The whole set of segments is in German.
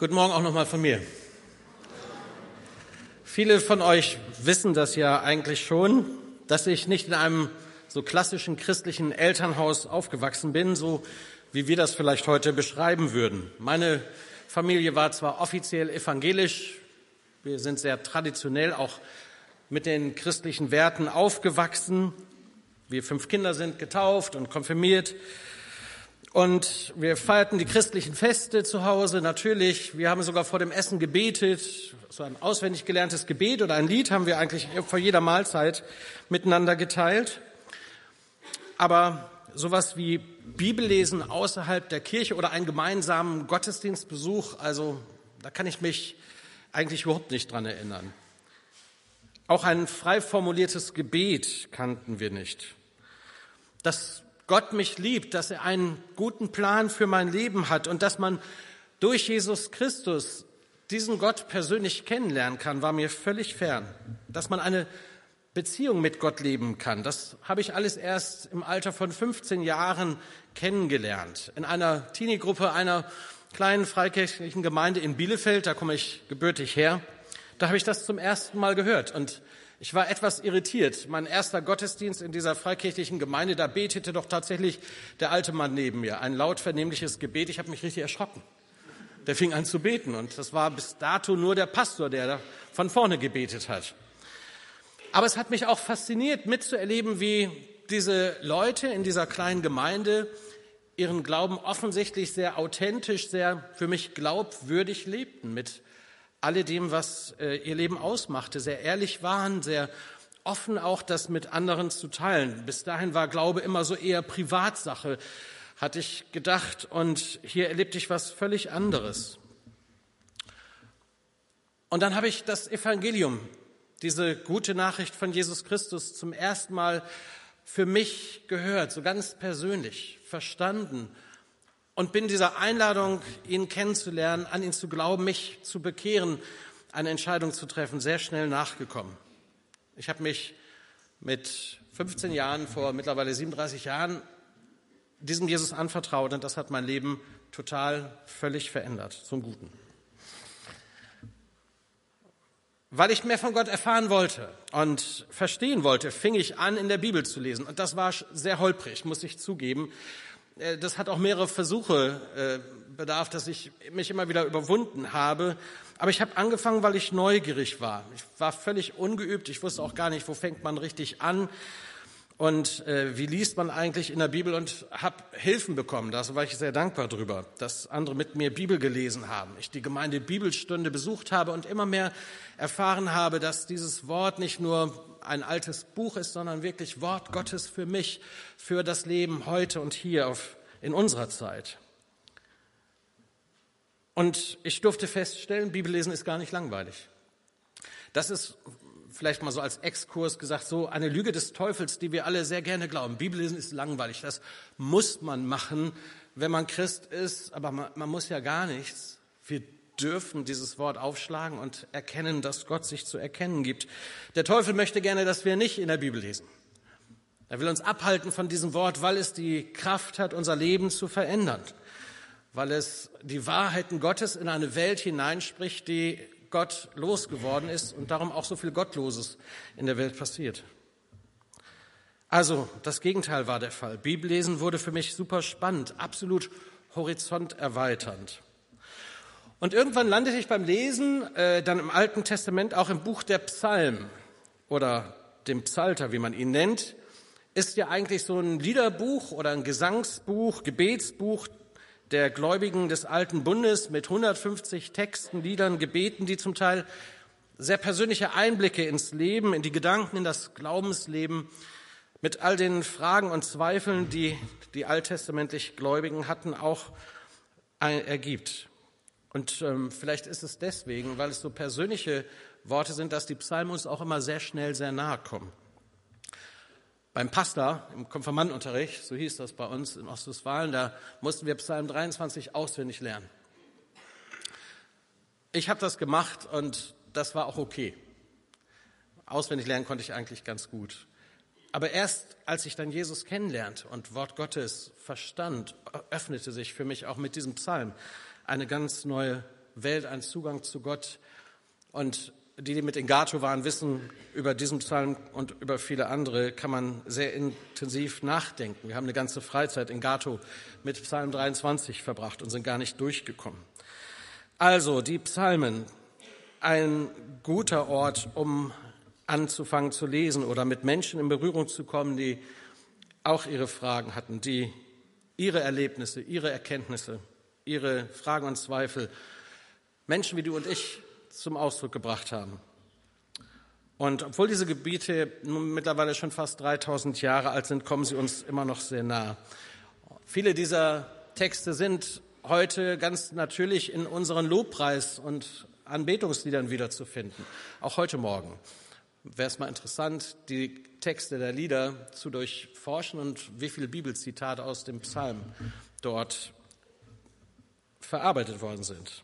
Guten Morgen auch nochmal von mir. Viele von euch wissen das ja eigentlich schon, dass ich nicht in einem so klassischen christlichen Elternhaus aufgewachsen bin, so wie wir das vielleicht heute beschreiben würden. Meine Familie war zwar offiziell evangelisch, wir sind sehr traditionell auch mit den christlichen Werten aufgewachsen. Wir fünf Kinder sind getauft und konfirmiert. Und wir feierten die christlichen Feste zu Hause, natürlich. Wir haben sogar vor dem Essen gebetet. So ein auswendig gelerntes Gebet oder ein Lied haben wir eigentlich vor jeder Mahlzeit miteinander geteilt. Aber sowas wie Bibellesen außerhalb der Kirche oder einen gemeinsamen Gottesdienstbesuch, also da kann ich mich eigentlich überhaupt nicht dran erinnern. Auch ein frei formuliertes Gebet kannten wir nicht. Das Gott mich liebt, dass er einen guten Plan für mein Leben hat und dass man durch Jesus Christus diesen Gott persönlich kennenlernen kann, war mir völlig fern. Dass man eine Beziehung mit Gott leben kann, das habe ich alles erst im Alter von 15 Jahren kennengelernt. In einer Teenie-Gruppe einer kleinen freikirchlichen Gemeinde in Bielefeld, da komme ich gebürtig her, da habe ich das zum ersten Mal gehört und ich war etwas irritiert. Mein erster Gottesdienst in dieser freikirchlichen Gemeinde, da betete doch tatsächlich der alte Mann neben mir. Ein laut vernehmliches Gebet. Ich habe mich richtig erschrocken. Der fing an zu beten und das war bis dato nur der Pastor, der da von vorne gebetet hat. Aber es hat mich auch fasziniert, mitzuerleben, wie diese Leute in dieser kleinen Gemeinde ihren Glauben offensichtlich sehr authentisch, sehr für mich glaubwürdig lebten, mit alledem, was äh, ihr Leben ausmachte, sehr ehrlich waren, sehr offen auch das mit anderen zu teilen. Bis dahin war Glaube immer so eher Privatsache, hatte ich gedacht. Und hier erlebte ich was völlig anderes. Und dann habe ich das Evangelium, diese gute Nachricht von Jesus Christus zum ersten Mal für mich gehört, so ganz persönlich verstanden und bin dieser Einladung, ihn kennenzulernen, an ihn zu glauben, mich zu bekehren, eine Entscheidung zu treffen, sehr schnell nachgekommen. Ich habe mich mit 15 Jahren, vor mittlerweile 37 Jahren, diesem Jesus anvertraut und das hat mein Leben total völlig verändert, zum Guten. Weil ich mehr von Gott erfahren wollte und verstehen wollte, fing ich an, in der Bibel zu lesen. Und das war sehr holprig, muss ich zugeben. Äh, das hat auch mehrere Versuche äh, bedarf, dass ich mich immer wieder überwunden habe. Aber ich habe angefangen, weil ich neugierig war. Ich war völlig ungeübt. Ich wusste auch gar nicht, wo fängt man richtig an und äh, wie liest man eigentlich in der Bibel und habe Hilfen bekommen. Da war ich sehr dankbar drüber, dass andere mit mir Bibel gelesen haben. Ich die Gemeinde Bibelstunde besucht habe und immer mehr erfahren habe, dass dieses Wort nicht nur ein altes Buch ist, sondern wirklich Wort Gottes für mich, für das Leben heute und hier auf, in unserer Zeit. Und ich durfte feststellen, Bibellesen ist gar nicht langweilig. Das ist vielleicht mal so als Exkurs gesagt, so eine Lüge des Teufels, die wir alle sehr gerne glauben. Bibellesen ist langweilig. Das muss man machen, wenn man Christ ist, aber man, man muss ja gar nichts. Wir dürfen dieses Wort aufschlagen und erkennen, dass Gott sich zu erkennen gibt. Der Teufel möchte gerne, dass wir nicht in der Bibel lesen. Er will uns abhalten von diesem Wort, weil es die Kraft hat, unser Leben zu verändern, weil es die Wahrheiten Gottes in eine Welt hineinspricht, die Gott losgeworden ist und darum auch so viel Gottloses in der Welt passiert. Also, das Gegenteil war der Fall. Bibellesen wurde für mich super spannend, absolut horizonterweiternd. Und irgendwann landete ich beim Lesen äh, dann im Alten Testament auch im Buch der Psalmen oder dem Psalter, wie man ihn nennt, ist ja eigentlich so ein Liederbuch oder ein Gesangsbuch, Gebetsbuch der Gläubigen des Alten Bundes mit 150 Texten, Liedern, Gebeten, die zum Teil sehr persönliche Einblicke ins Leben, in die Gedanken, in das Glaubensleben, mit all den Fragen und Zweifeln, die die alttestamentlich Gläubigen hatten, auch ergibt. Und ähm, vielleicht ist es deswegen, weil es so persönliche Worte sind, dass die Psalmen uns auch immer sehr schnell sehr nahe kommen. Beim Pastor im Konfirmandenunterricht, so hieß das bei uns in Ostwestfalen, da mussten wir Psalm 23 auswendig lernen. Ich habe das gemacht und das war auch okay. Auswendig lernen konnte ich eigentlich ganz gut. Aber erst als ich dann Jesus kennenlernte und Wort Gottes verstand, öffnete sich für mich auch mit diesem Psalm eine ganz neue Welt einen Zugang zu Gott. Und die, die mit in Gato waren, wissen, über diesen Psalm und über viele andere kann man sehr intensiv nachdenken. Wir haben eine ganze Freizeit in Gato mit Psalm 23 verbracht und sind gar nicht durchgekommen. Also die Psalmen, ein guter Ort, um anzufangen zu lesen oder mit Menschen in Berührung zu kommen, die auch ihre Fragen hatten, die ihre Erlebnisse, ihre Erkenntnisse, ihre Fragen und Zweifel, Menschen wie du und ich zum Ausdruck gebracht haben. Und obwohl diese Gebiete mittlerweile schon fast 3000 Jahre alt sind, kommen sie uns immer noch sehr nah. Viele dieser Texte sind heute ganz natürlich in unseren Lobpreis- und Anbetungsliedern wiederzufinden, auch heute Morgen. Wäre es mal interessant, die Texte der Lieder zu durchforschen und wie viele Bibelzitate aus dem Psalm dort verarbeitet worden sind.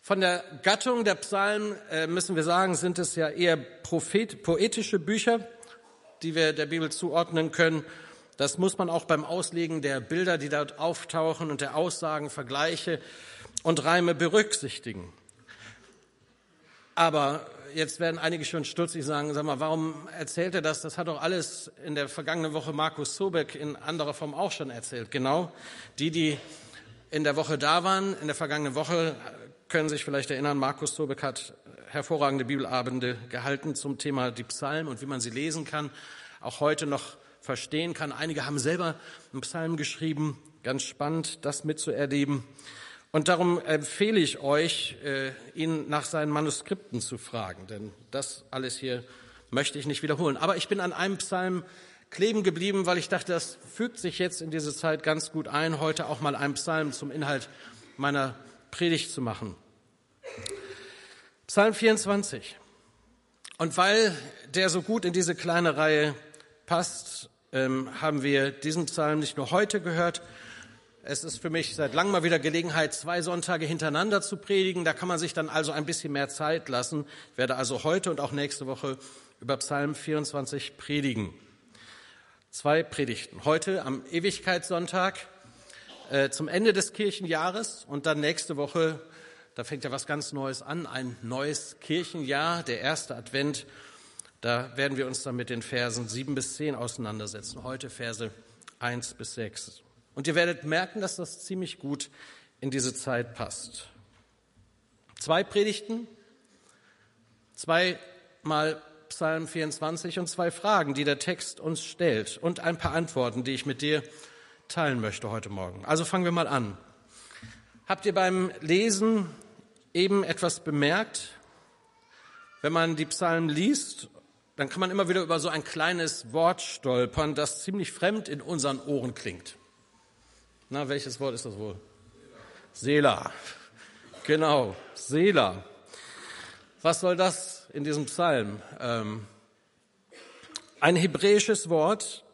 Von der Gattung der Psalmen äh, müssen wir sagen, sind es ja eher Prophet, poetische Bücher, die wir der Bibel zuordnen können. Das muss man auch beim Auslegen der Bilder, die dort auftauchen und der Aussagen, Vergleiche und Reime berücksichtigen. Aber jetzt werden einige schon stutzig sagen, sag mal, warum erzählt er das? Das hat doch alles in der vergangenen Woche Markus Sobeck in anderer Form auch schon erzählt. Genau. Die, die in der Woche da waren, in der vergangenen Woche können sich vielleicht erinnern, Markus Sobeck hat hervorragende Bibelabende gehalten zum Thema die Psalmen und wie man sie lesen kann, auch heute noch verstehen kann. Einige haben selber einen Psalm geschrieben, ganz spannend, das mitzuerleben. Und darum empfehle ich euch, äh, ihn nach seinen Manuskripten zu fragen, denn das alles hier möchte ich nicht wiederholen. Aber ich bin an einem Psalm kleben geblieben, weil ich dachte, das fügt sich jetzt in diese Zeit ganz gut ein, heute auch mal einen Psalm zum Inhalt meiner Predigt zu machen. Psalm 24. Und weil der so gut in diese kleine Reihe passt, ähm, haben wir diesen Psalm nicht nur heute gehört. Es ist für mich seit langem mal wieder Gelegenheit, zwei Sonntage hintereinander zu predigen. Da kann man sich dann also ein bisschen mehr Zeit lassen. Ich werde also heute und auch nächste Woche über Psalm 24 predigen. Zwei Predigten. Heute am Ewigkeitssonntag äh, zum Ende des Kirchenjahres und dann nächste Woche da fängt ja was ganz Neues an, ein neues Kirchenjahr, der erste Advent. Da werden wir uns dann mit den Versen sieben bis zehn auseinandersetzen. Heute Verse eins bis sechs. Und ihr werdet merken, dass das ziemlich gut in diese Zeit passt. Zwei Predigten, zweimal Psalm 24 und zwei Fragen, die der Text uns stellt und ein paar Antworten, die ich mit dir teilen möchte heute Morgen. Also fangen wir mal an. Habt ihr beim Lesen eben etwas bemerkt? Wenn man die Psalmen liest, dann kann man immer wieder über so ein kleines Wort stolpern, das ziemlich fremd in unseren Ohren klingt. Na, welches Wort ist das wohl? Sela. Genau, Sela. Was soll das in diesem Psalm? Ähm, ein hebräisches Wort,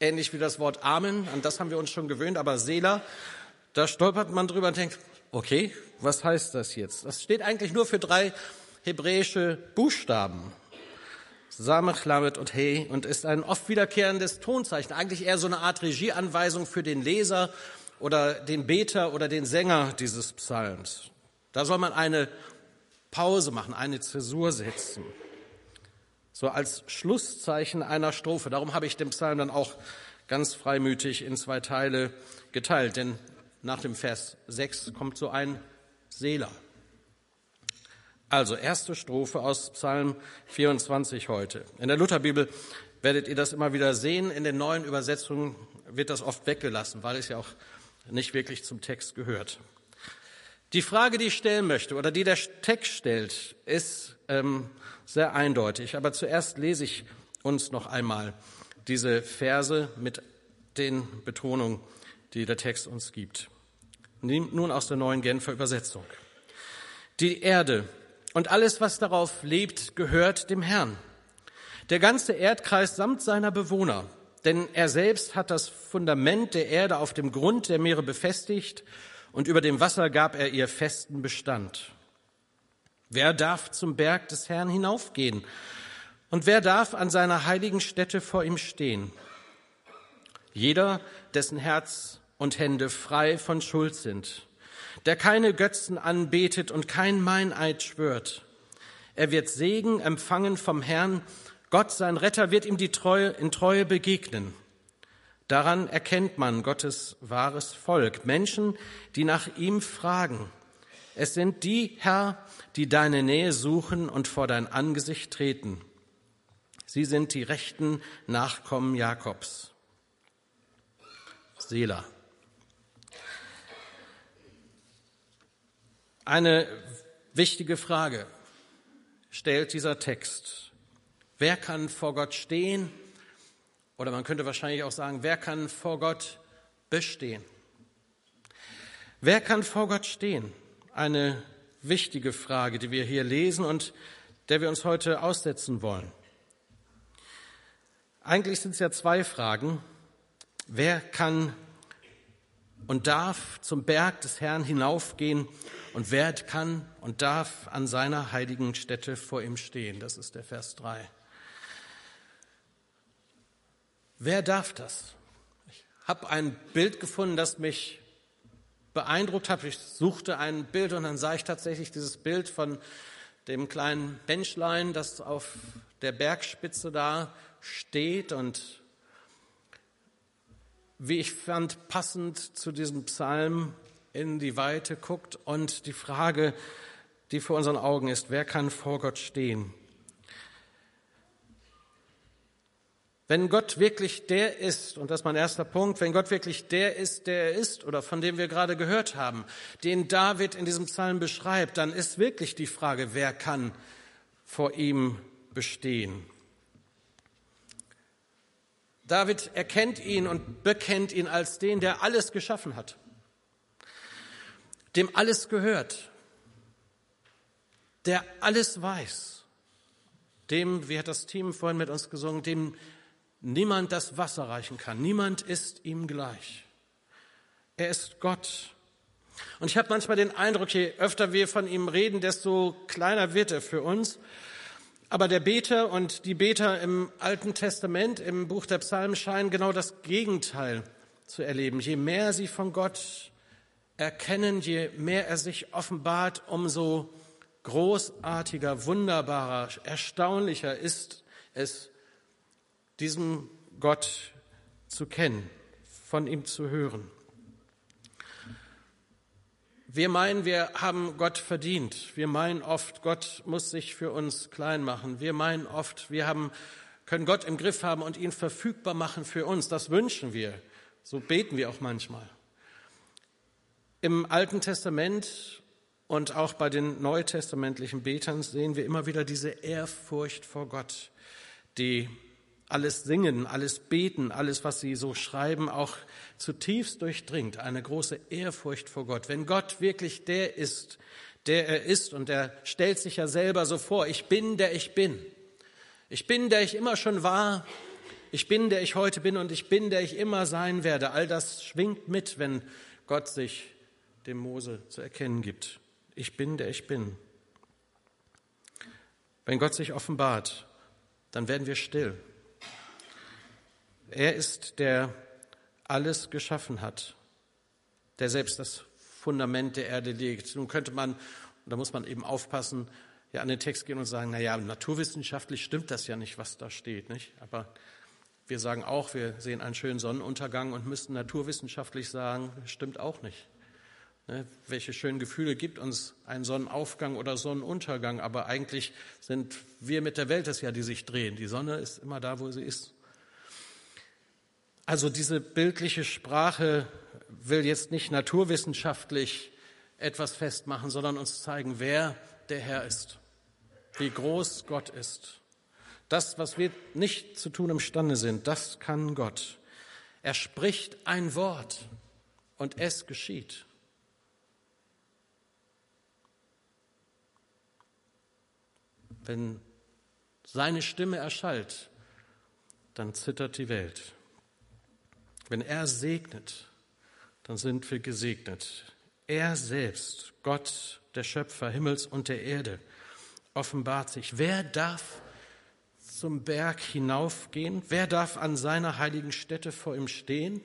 ähnlich wie das Wort Amen, an das haben wir uns schon gewöhnt, aber Sela da stolpert man drüber und denkt, okay, was heißt das jetzt? Das steht eigentlich nur für drei hebräische Buchstaben. Samech, Lamet und He und ist ein oft wiederkehrendes Tonzeichen, eigentlich eher so eine Art Regieanweisung für den Leser oder den Beter oder den Sänger dieses Psalms. Da soll man eine Pause machen, eine Zäsur setzen. So als Schlusszeichen einer Strophe. Darum habe ich den Psalm dann auch ganz freimütig in zwei Teile geteilt, denn nach dem Vers 6 kommt so ein Selah. Also erste Strophe aus Psalm 24 heute. In der Lutherbibel werdet ihr das immer wieder sehen. In den neuen Übersetzungen wird das oft weggelassen, weil es ja auch nicht wirklich zum Text gehört. Die Frage, die ich stellen möchte oder die der Text stellt, ist ähm, sehr eindeutig. Aber zuerst lese ich uns noch einmal diese Verse mit den Betonungen die der Text uns gibt. Nun aus der neuen Genfer Übersetzung. Die Erde und alles, was darauf lebt, gehört dem Herrn. Der ganze Erdkreis samt seiner Bewohner, denn er selbst hat das Fundament der Erde auf dem Grund der Meere befestigt und über dem Wasser gab er ihr festen Bestand. Wer darf zum Berg des Herrn hinaufgehen? Und wer darf an seiner heiligen Stätte vor ihm stehen? Jeder, dessen Herz und Hände frei von Schuld sind, der keine Götzen anbetet und kein Meineid schwört. Er wird Segen empfangen vom Herrn. Gott, sein Retter, wird ihm die Treue, in Treue begegnen. Daran erkennt man Gottes wahres Volk, Menschen, die nach ihm fragen. Es sind die, Herr, die deine Nähe suchen und vor dein Angesicht treten. Sie sind die rechten Nachkommen Jakobs. Selah. Eine wichtige Frage stellt dieser Text. Wer kann vor Gott stehen? Oder man könnte wahrscheinlich auch sagen, wer kann vor Gott bestehen? Wer kann vor Gott stehen? Eine wichtige Frage, die wir hier lesen und der wir uns heute aussetzen wollen. Eigentlich sind es ja zwei Fragen. Wer kann und darf zum Berg des Herrn hinaufgehen und wer kann und darf an seiner heiligen Stätte vor ihm stehen? Das ist der Vers 3. Wer darf das? Ich habe ein Bild gefunden, das mich beeindruckt hat. Ich suchte ein Bild und dann sah ich tatsächlich dieses Bild von dem kleinen Menschlein, das auf der Bergspitze da steht und wie ich fand, passend zu diesem Psalm in die Weite guckt und die Frage, die vor unseren Augen ist, wer kann vor Gott stehen? Wenn Gott wirklich der ist, und das ist mein erster Punkt, wenn Gott wirklich der ist, der er ist, oder von dem wir gerade gehört haben, den David in diesem Psalm beschreibt, dann ist wirklich die Frage, wer kann vor ihm bestehen? David erkennt ihn und bekennt ihn als den, der alles geschaffen hat, dem alles gehört, der alles weiß, dem, wie hat das Team vorhin mit uns gesungen, dem niemand das Wasser reichen kann, niemand ist ihm gleich. Er ist Gott. Und ich habe manchmal den Eindruck, je öfter wir von ihm reden, desto kleiner wird er für uns. Aber der Beter und die Beter im Alten Testament, im Buch der Psalmen scheinen genau das Gegenteil zu erleben. Je mehr sie von Gott erkennen, je mehr er sich offenbart, umso großartiger, wunderbarer, erstaunlicher ist es, diesem Gott zu kennen, von ihm zu hören. Wir meinen, wir haben Gott verdient. Wir meinen oft, Gott muss sich für uns klein machen. Wir meinen oft, wir haben, können Gott im Griff haben und ihn verfügbar machen für uns. Das wünschen wir. So beten wir auch manchmal. Im Alten Testament und auch bei den neutestamentlichen Betern sehen wir immer wieder diese Ehrfurcht vor Gott, die alles Singen, alles Beten, alles, was sie so schreiben, auch zutiefst durchdringt. Eine große Ehrfurcht vor Gott. Wenn Gott wirklich der ist, der er ist, und er stellt sich ja selber so vor, ich bin, der ich bin. Ich bin, der ich immer schon war. Ich bin, der ich heute bin und ich bin, der ich immer sein werde. All das schwingt mit, wenn Gott sich dem Mose zu erkennen gibt. Ich bin, der ich bin. Wenn Gott sich offenbart, dann werden wir still. Er ist der alles geschaffen hat, der selbst das Fundament der Erde legt. Nun könnte man, da muss man eben aufpassen, ja an den Text gehen und sagen, na ja, naturwissenschaftlich stimmt das ja nicht, was da steht, nicht? Aber wir sagen auch, wir sehen einen schönen Sonnenuntergang und müssten naturwissenschaftlich sagen, stimmt auch nicht. Ne? Welche schönen Gefühle gibt uns ein Sonnenaufgang oder Sonnenuntergang? Aber eigentlich sind wir mit der Welt es ja, die sich drehen. Die Sonne ist immer da, wo sie ist. Also diese bildliche Sprache will jetzt nicht naturwissenschaftlich etwas festmachen, sondern uns zeigen, wer der Herr ist, wie groß Gott ist. Das, was wir nicht zu tun imstande sind, das kann Gott. Er spricht ein Wort und es geschieht. Wenn seine Stimme erschallt, dann zittert die Welt. Wenn er segnet, dann sind wir gesegnet. Er selbst, Gott, der Schöpfer Himmels und der Erde, offenbart sich. Wer darf zum Berg hinaufgehen? Wer darf an seiner heiligen Stätte vor ihm stehen?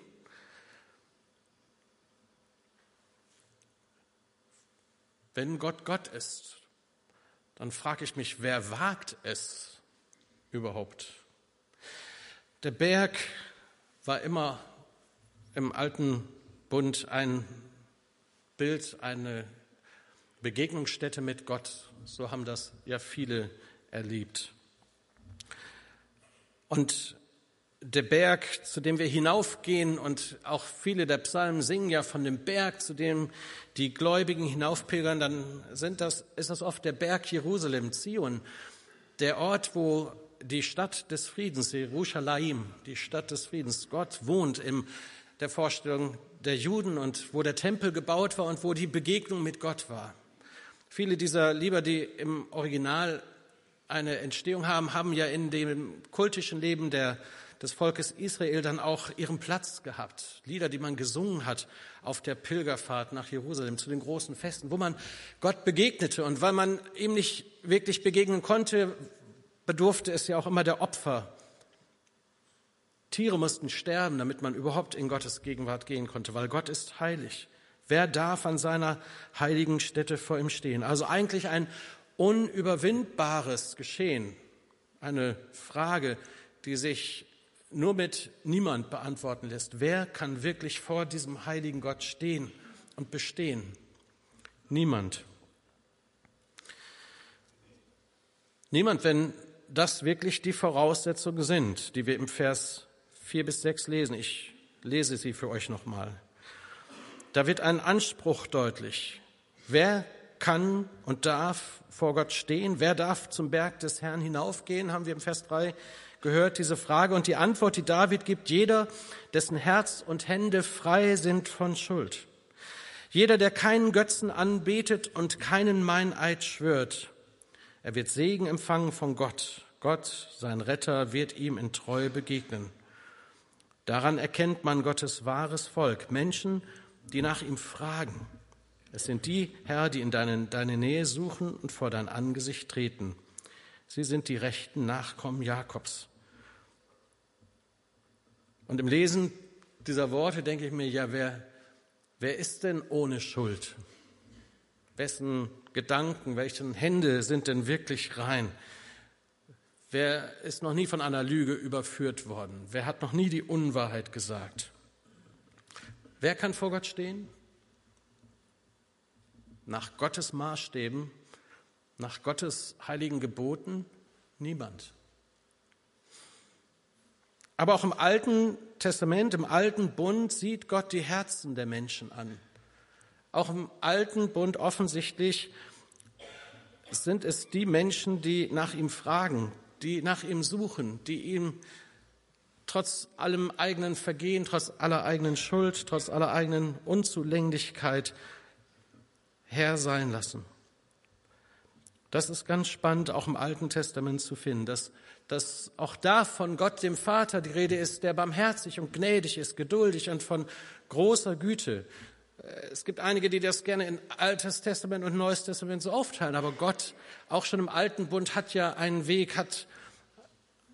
Wenn Gott Gott ist, dann frage ich mich, wer wagt es überhaupt? Der Berg war immer im alten Bund ein Bild, eine Begegnungsstätte mit Gott. So haben das ja viele erlebt. Und der Berg, zu dem wir hinaufgehen, und auch viele der Psalmen singen ja von dem Berg, zu dem die Gläubigen hinaufpilgern, dann sind das, ist das oft der Berg Jerusalem, Zion, der Ort, wo die Stadt des Friedens, Jerusalem, die Stadt des Friedens, Gott wohnt in der Vorstellung der Juden und wo der Tempel gebaut war und wo die Begegnung mit Gott war. Viele dieser Lieder, die im Original eine Entstehung haben, haben ja in dem kultischen Leben der, des Volkes Israel dann auch ihren Platz gehabt. Lieder, die man gesungen hat auf der Pilgerfahrt nach Jerusalem zu den großen Festen, wo man Gott begegnete. Und weil man ihm nicht wirklich begegnen konnte, bedurfte es ja auch immer der Opfer. Tiere mussten sterben, damit man überhaupt in Gottes Gegenwart gehen konnte, weil Gott ist heilig. Wer darf an seiner heiligen Stätte vor ihm stehen? Also eigentlich ein unüberwindbares Geschehen. Eine Frage, die sich nur mit niemand beantworten lässt. Wer kann wirklich vor diesem heiligen Gott stehen und bestehen? Niemand. Niemand, wenn das wirklich die Voraussetzungen sind, die wir im Vers 4 bis 6 lesen. Ich lese sie für euch nochmal. Da wird ein Anspruch deutlich. Wer kann und darf vor Gott stehen? Wer darf zum Berg des Herrn hinaufgehen? Haben wir im Vers 3 gehört, diese Frage. Und die Antwort, die David gibt, jeder, dessen Herz und Hände frei sind von Schuld. Jeder, der keinen Götzen anbetet und keinen Meineid schwört, er wird Segen empfangen von Gott. Gott, sein Retter, wird ihm in Treue begegnen. Daran erkennt man Gottes wahres Volk, Menschen, die nach ihm fragen. Es sind die, Herr, die in deine, deine Nähe suchen und vor dein Angesicht treten. Sie sind die rechten Nachkommen Jakobs. Und im Lesen dieser Worte denke ich mir, ja, wer, wer ist denn ohne Schuld? Wessen Gedanken, welchen Hände sind denn wirklich rein? Wer ist noch nie von einer Lüge überführt worden? Wer hat noch nie die Unwahrheit gesagt? Wer kann vor Gott stehen? Nach Gottes Maßstäben, nach Gottes heiligen Geboten? Niemand. Aber auch im Alten Testament, im Alten Bund sieht Gott die Herzen der Menschen an. Auch im alten Bund offensichtlich sind es die Menschen, die nach ihm fragen, die nach ihm suchen, die ihm trotz allem eigenen Vergehen, trotz aller eigenen Schuld, trotz aller eigenen Unzulänglichkeit Herr sein lassen. Das ist ganz spannend, auch im Alten Testament zu finden, dass, dass auch da von Gott, dem Vater, die Rede ist, der barmherzig und gnädig ist, geduldig und von großer Güte. Äh, es gibt einige, die das gerne in Altes Testament und Neues Testament so aufteilen, aber Gott, auch schon im Alten Bund, hat ja einen Weg, hat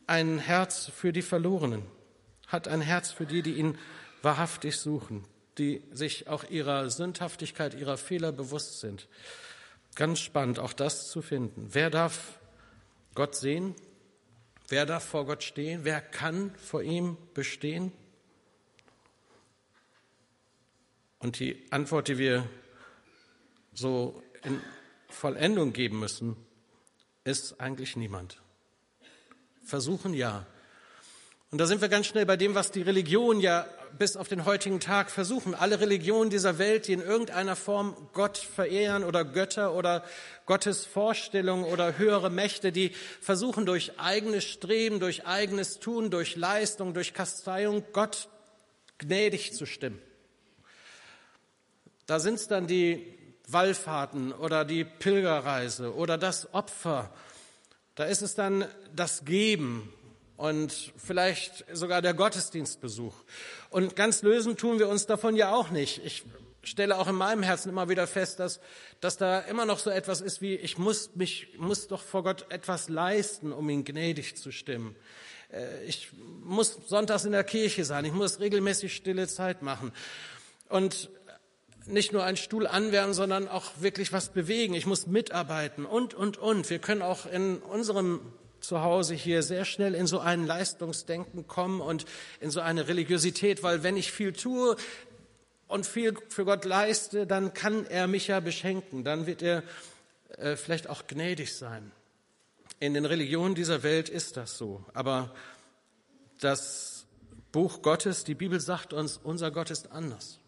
ein Herz für die Verlorenen, hat ein Herz für die, die ihn wahrhaftig suchen, die sich auch ihrer Sündhaftigkeit, ihrer Fehler bewusst sind. Ganz spannend, auch das zu finden. Wer darf Gott sehen? Wer darf vor Gott stehen? Wer kann vor ihm bestehen? Und die Antwort, die wir so in Vollendung geben müssen, ist eigentlich niemand. Versuchen ja. Und da sind wir ganz schnell bei dem, was die Religion ja bis auf den heutigen Tag versuchen. Alle Religionen dieser Welt, die in irgendeiner Form Gott verehren oder Götter oder Gottes Vorstellungen oder höhere Mächte, die versuchen durch eigenes Streben, durch eigenes Tun, durch Leistung, durch Kasteiung Gott gnädig zu stimmen. Da sind es dann die Wallfahrten oder die Pilgerreise oder das Opfer. Da ist es dann das Geben und vielleicht sogar der Gottesdienstbesuch. Und ganz lösen tun wir uns davon ja auch nicht. Ich stelle auch in meinem Herzen immer wieder fest, dass, dass da immer noch so etwas ist wie, ich muss mich, muss doch vor Gott etwas leisten, um ihn gnädig zu stimmen. Äh, ich muss sonntags in der Kirche sein, ich muss regelmäßig stille Zeit machen. Und nicht nur einen Stuhl anwärmen, sondern auch wirklich was bewegen. Ich muss mitarbeiten und, und, und. Wir können auch in unserem Zuhause hier sehr schnell in so ein Leistungsdenken kommen und in so eine Religiosität, weil wenn ich viel tue und viel für Gott leiste, dann kann er mich ja beschenken, dann wird er äh, vielleicht auch gnädig sein. In den Religionen dieser Welt ist das so, aber das Buch Gottes, die Bibel sagt uns, unser Gott ist anders.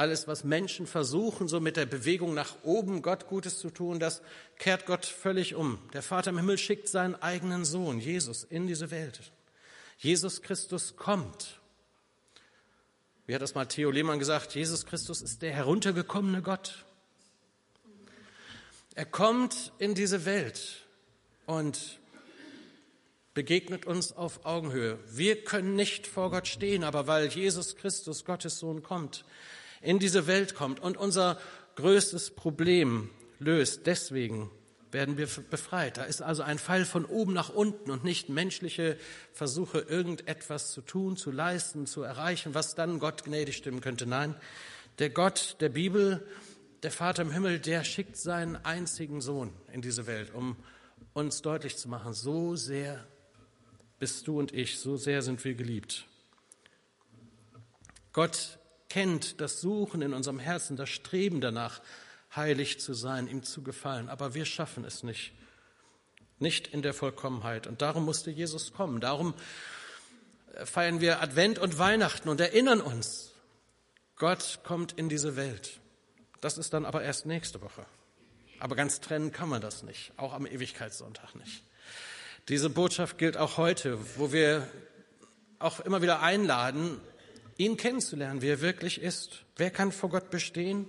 Alles, was Menschen versuchen, so mit der Bewegung nach oben Gott Gutes zu tun, das kehrt Gott völlig um. Der Vater im Himmel schickt seinen eigenen Sohn, Jesus, in diese Welt. Jesus Christus kommt. Wie hat das mal Theo Lehmann gesagt? Jesus Christus ist der heruntergekommene Gott. Er kommt in diese Welt und begegnet uns auf Augenhöhe. Wir können nicht vor Gott stehen, aber weil Jesus Christus, Gottes Sohn, kommt, in diese Welt kommt und unser größtes Problem löst. Deswegen werden wir befreit. Da ist also ein Fall von oben nach unten und nicht menschliche Versuche, irgendetwas zu tun, zu leisten, zu erreichen, was dann Gott gnädig stimmen könnte. Nein, der Gott der Bibel, der Vater im Himmel, der schickt seinen einzigen Sohn in diese Welt, um uns deutlich zu machen, so sehr bist du und ich, so sehr sind wir geliebt. Gott kennt das Suchen in unserem Herzen, das Streben danach, heilig zu sein, ihm zu gefallen. Aber wir schaffen es nicht. Nicht in der Vollkommenheit. Und darum musste Jesus kommen. Darum äh, feiern wir Advent und Weihnachten und erinnern uns, Gott kommt in diese Welt. Das ist dann aber erst nächste Woche. Aber ganz trennen kann man das nicht, auch am Ewigkeitssonntag nicht. Diese Botschaft gilt auch heute, wo wir auch immer wieder einladen, ihn kennenzulernen, wie er wirklich ist. Wer kann vor Gott bestehen?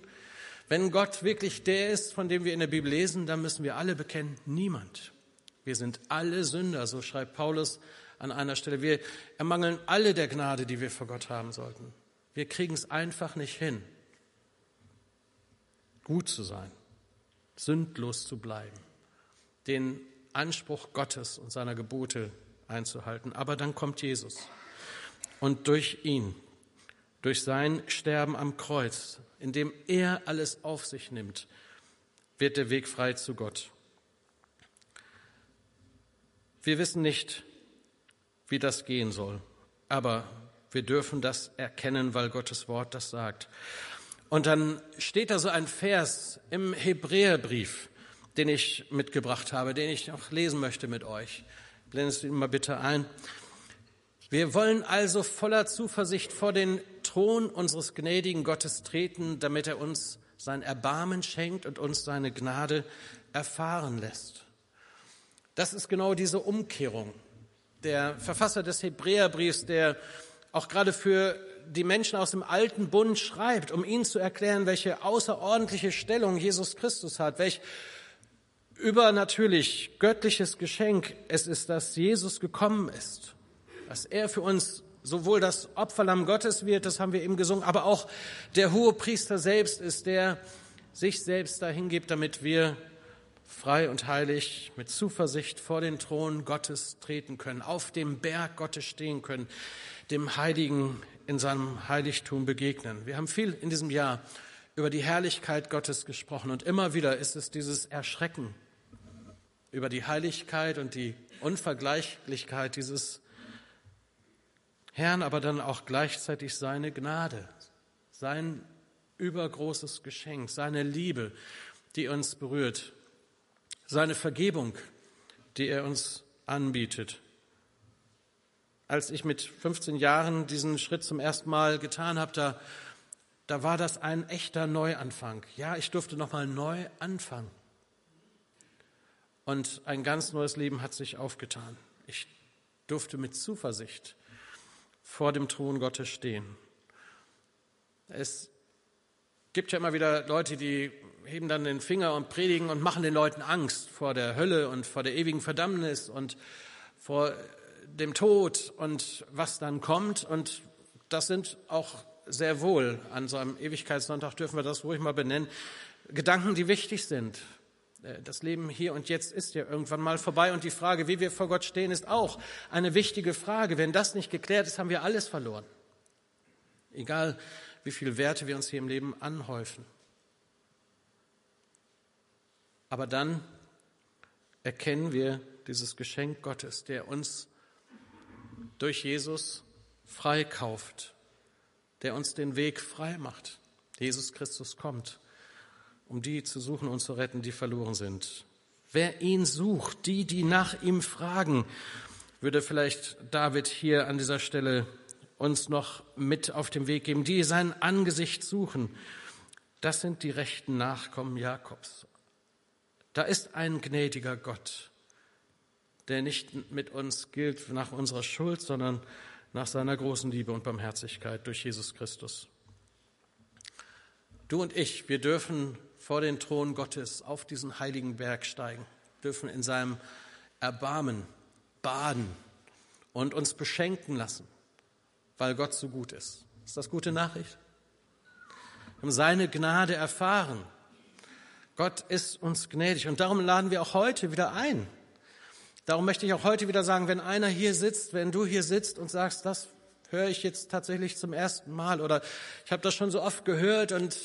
Wenn Gott wirklich der ist, von dem wir in der Bibel lesen, dann müssen wir alle bekennen, niemand. Wir sind alle Sünder, so schreibt Paulus an einer Stelle. Wir ermangeln alle der Gnade, die wir vor Gott haben sollten. Wir kriegen es einfach nicht hin, gut zu sein, sündlos zu bleiben, den Anspruch Gottes und seiner Gebote einzuhalten. Aber dann kommt Jesus. Und durch ihn durch sein Sterben am Kreuz, in dem er alles auf sich nimmt, wird der Weg frei zu Gott. Wir wissen nicht, wie das gehen soll, aber wir dürfen das erkennen, weil Gottes Wort das sagt. Und dann steht da so ein Vers im Hebräerbrief, den ich mitgebracht habe, den ich noch lesen möchte mit euch. Blendest du ihn mal bitte ein. Wir wollen also voller Zuversicht vor den Thron unseres gnädigen Gottes treten, damit er uns sein Erbarmen schenkt und uns seine Gnade erfahren lässt. Das ist genau diese Umkehrung. Der Verfasser des Hebräerbriefs, der auch gerade für die Menschen aus dem alten Bund schreibt, um ihnen zu erklären, welche außerordentliche Stellung Jesus Christus hat, welch übernatürlich göttliches Geschenk es ist, dass Jesus gekommen ist dass er für uns sowohl das Opferlamm Gottes wird, das haben wir eben gesungen, aber auch der hohe Priester selbst ist, der sich selbst dahin gibt, damit wir frei und heilig mit Zuversicht vor den Thron Gottes treten können, auf dem Berg Gottes stehen können, dem Heiligen in seinem Heiligtum begegnen. Wir haben viel in diesem Jahr über die Herrlichkeit Gottes gesprochen und immer wieder ist es dieses Erschrecken über die Heiligkeit und die Unvergleichlichkeit dieses Herrn aber dann auch gleichzeitig seine Gnade, sein übergroßes Geschenk, seine Liebe, die uns berührt, seine Vergebung, die er uns anbietet. Als ich mit 15 Jahren diesen Schritt zum ersten Mal getan habe, da, da war das ein echter Neuanfang. Ja, ich durfte nochmal neu anfangen. Und ein ganz neues Leben hat sich aufgetan. Ich durfte mit Zuversicht vor dem Thron Gottes stehen. Es gibt ja immer wieder Leute, die heben dann den Finger und predigen und machen den Leuten Angst vor der Hölle und vor der ewigen Verdammnis und vor dem Tod und was dann kommt. Und das sind auch sehr wohl, an so einem Ewigkeitssonntag dürfen wir das ruhig mal benennen, Gedanken, die wichtig sind. Äh, das Leben hier und jetzt ist ja irgendwann mal vorbei und die Frage, wie wir vor Gott stehen, ist auch eine wichtige Frage. Wenn das nicht geklärt ist, haben wir alles verloren. Egal, wie viele Werte wir uns hier im Leben anhäufen. Aber dann erkennen wir dieses Geschenk Gottes, der uns durch Jesus freikauft, der uns den Weg frei macht. Jesus Christus kommt, um die zu suchen und zu retten, die verloren sind. Wer ihn sucht, die, die nach ihm fragen, würde vielleicht David hier an dieser Stelle uns noch mit auf den Weg geben, die sein Angesicht suchen. Das sind die rechten Nachkommen Jakobs. Da ist ein gnädiger Gott, der nicht mit uns gilt nach unserer Schuld, sondern nach seiner großen Liebe und Barmherzigkeit durch Jesus Christus. Du und ich, wir dürfen vor den Thron Gottes auf diesen heiligen Berg steigen, dürfen in seinem Erbarmen baden und uns beschenken lassen, weil Gott so gut ist. Ist das gute Nachricht? Wir haben seine Gnade erfahren Gott ist uns gnädig und darum laden wir auch heute wieder ein. Darum möchte ich auch heute wieder sagen, wenn einer hier sitzt, wenn du hier sitzt und sagst, das höre ich jetzt tatsächlich zum ersten Mal oder ich habe das schon so oft gehört und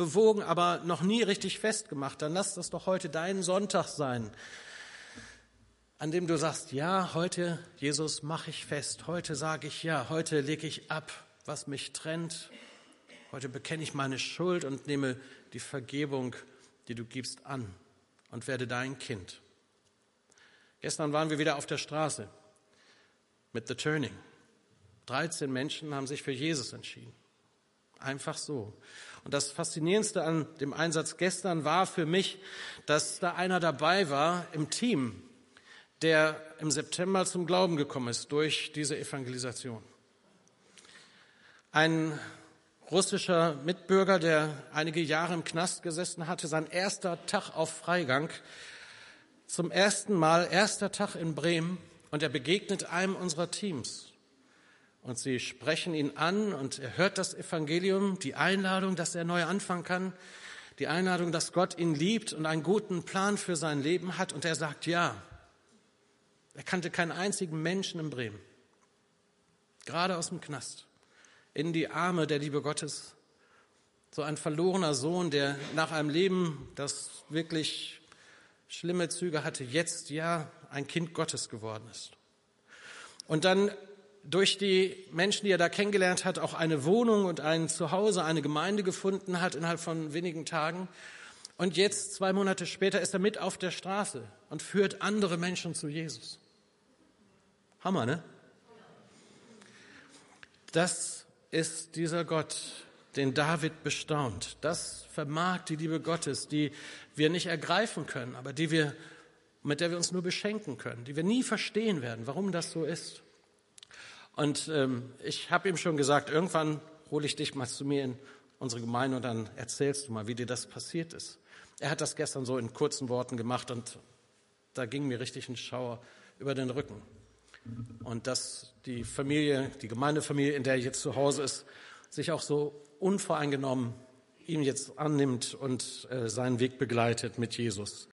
bewogen, aber noch nie richtig festgemacht, dann lass das doch heute dein Sonntag sein, an dem du sagst, ja, heute, Jesus, mache ich fest, heute sage ich ja, heute lege ich ab, was mich trennt, heute bekenne ich meine Schuld und nehme die Vergebung die du gibst, an und werde dein Kind. Gestern waren wir wieder auf der Straße mit The Turning. 13 Menschen haben sich für Jesus entschieden. Einfach so. Und das Faszinierendste an dem Einsatz gestern war für mich, dass da einer dabei war im Team, der im September zum Glauben gekommen ist durch diese Evangelisation. Ein russischer Mitbürger, der einige Jahre im Knast gesessen hatte, sein erster Tag auf Freigang. Zum ersten Mal, erster Tag in Bremen und er begegnet einem unserer Teams. Und sie sprechen ihn an und er hört das Evangelium, die Einladung, dass er neu anfangen kann, die Einladung, dass Gott ihn liebt und einen guten Plan für sein Leben hat und er sagt ja. Er kannte keinen einzigen Menschen in Bremen, gerade aus dem Knast in die Arme der Liebe Gottes. So ein verlorener Sohn, der nach einem Leben, das wirklich schlimme Züge hatte, jetzt ja ein Kind Gottes geworden ist. Und dann durch die Menschen, die er da kennengelernt hat, auch eine Wohnung und ein Zuhause, eine Gemeinde gefunden hat innerhalb von wenigen Tagen. Und jetzt, zwei Monate später, ist er mit auf der Straße und führt andere Menschen zu Jesus. Hammer, ne? Das ist dieser Gott, den David bestaunt. Das vermag die Liebe Gottes, die wir nicht ergreifen können, aber die wir, mit der wir uns nur beschenken können, die wir nie verstehen werden, warum das so ist. Und ähm, ich habe ihm schon gesagt, irgendwann hole ich dich mal zu mir in unsere Gemeinde und dann erzählst du mal, wie dir das passiert ist. Er hat das gestern so in kurzen Worten gemacht und da ging mir richtig ein Schauer über den Rücken und dass die Familie, die Gemeindefamilie, in der er jetzt zu Hause ist, sich auch so unvoreingenommen ihm jetzt annimmt und äh, seinen Weg begleitet mit Jesus.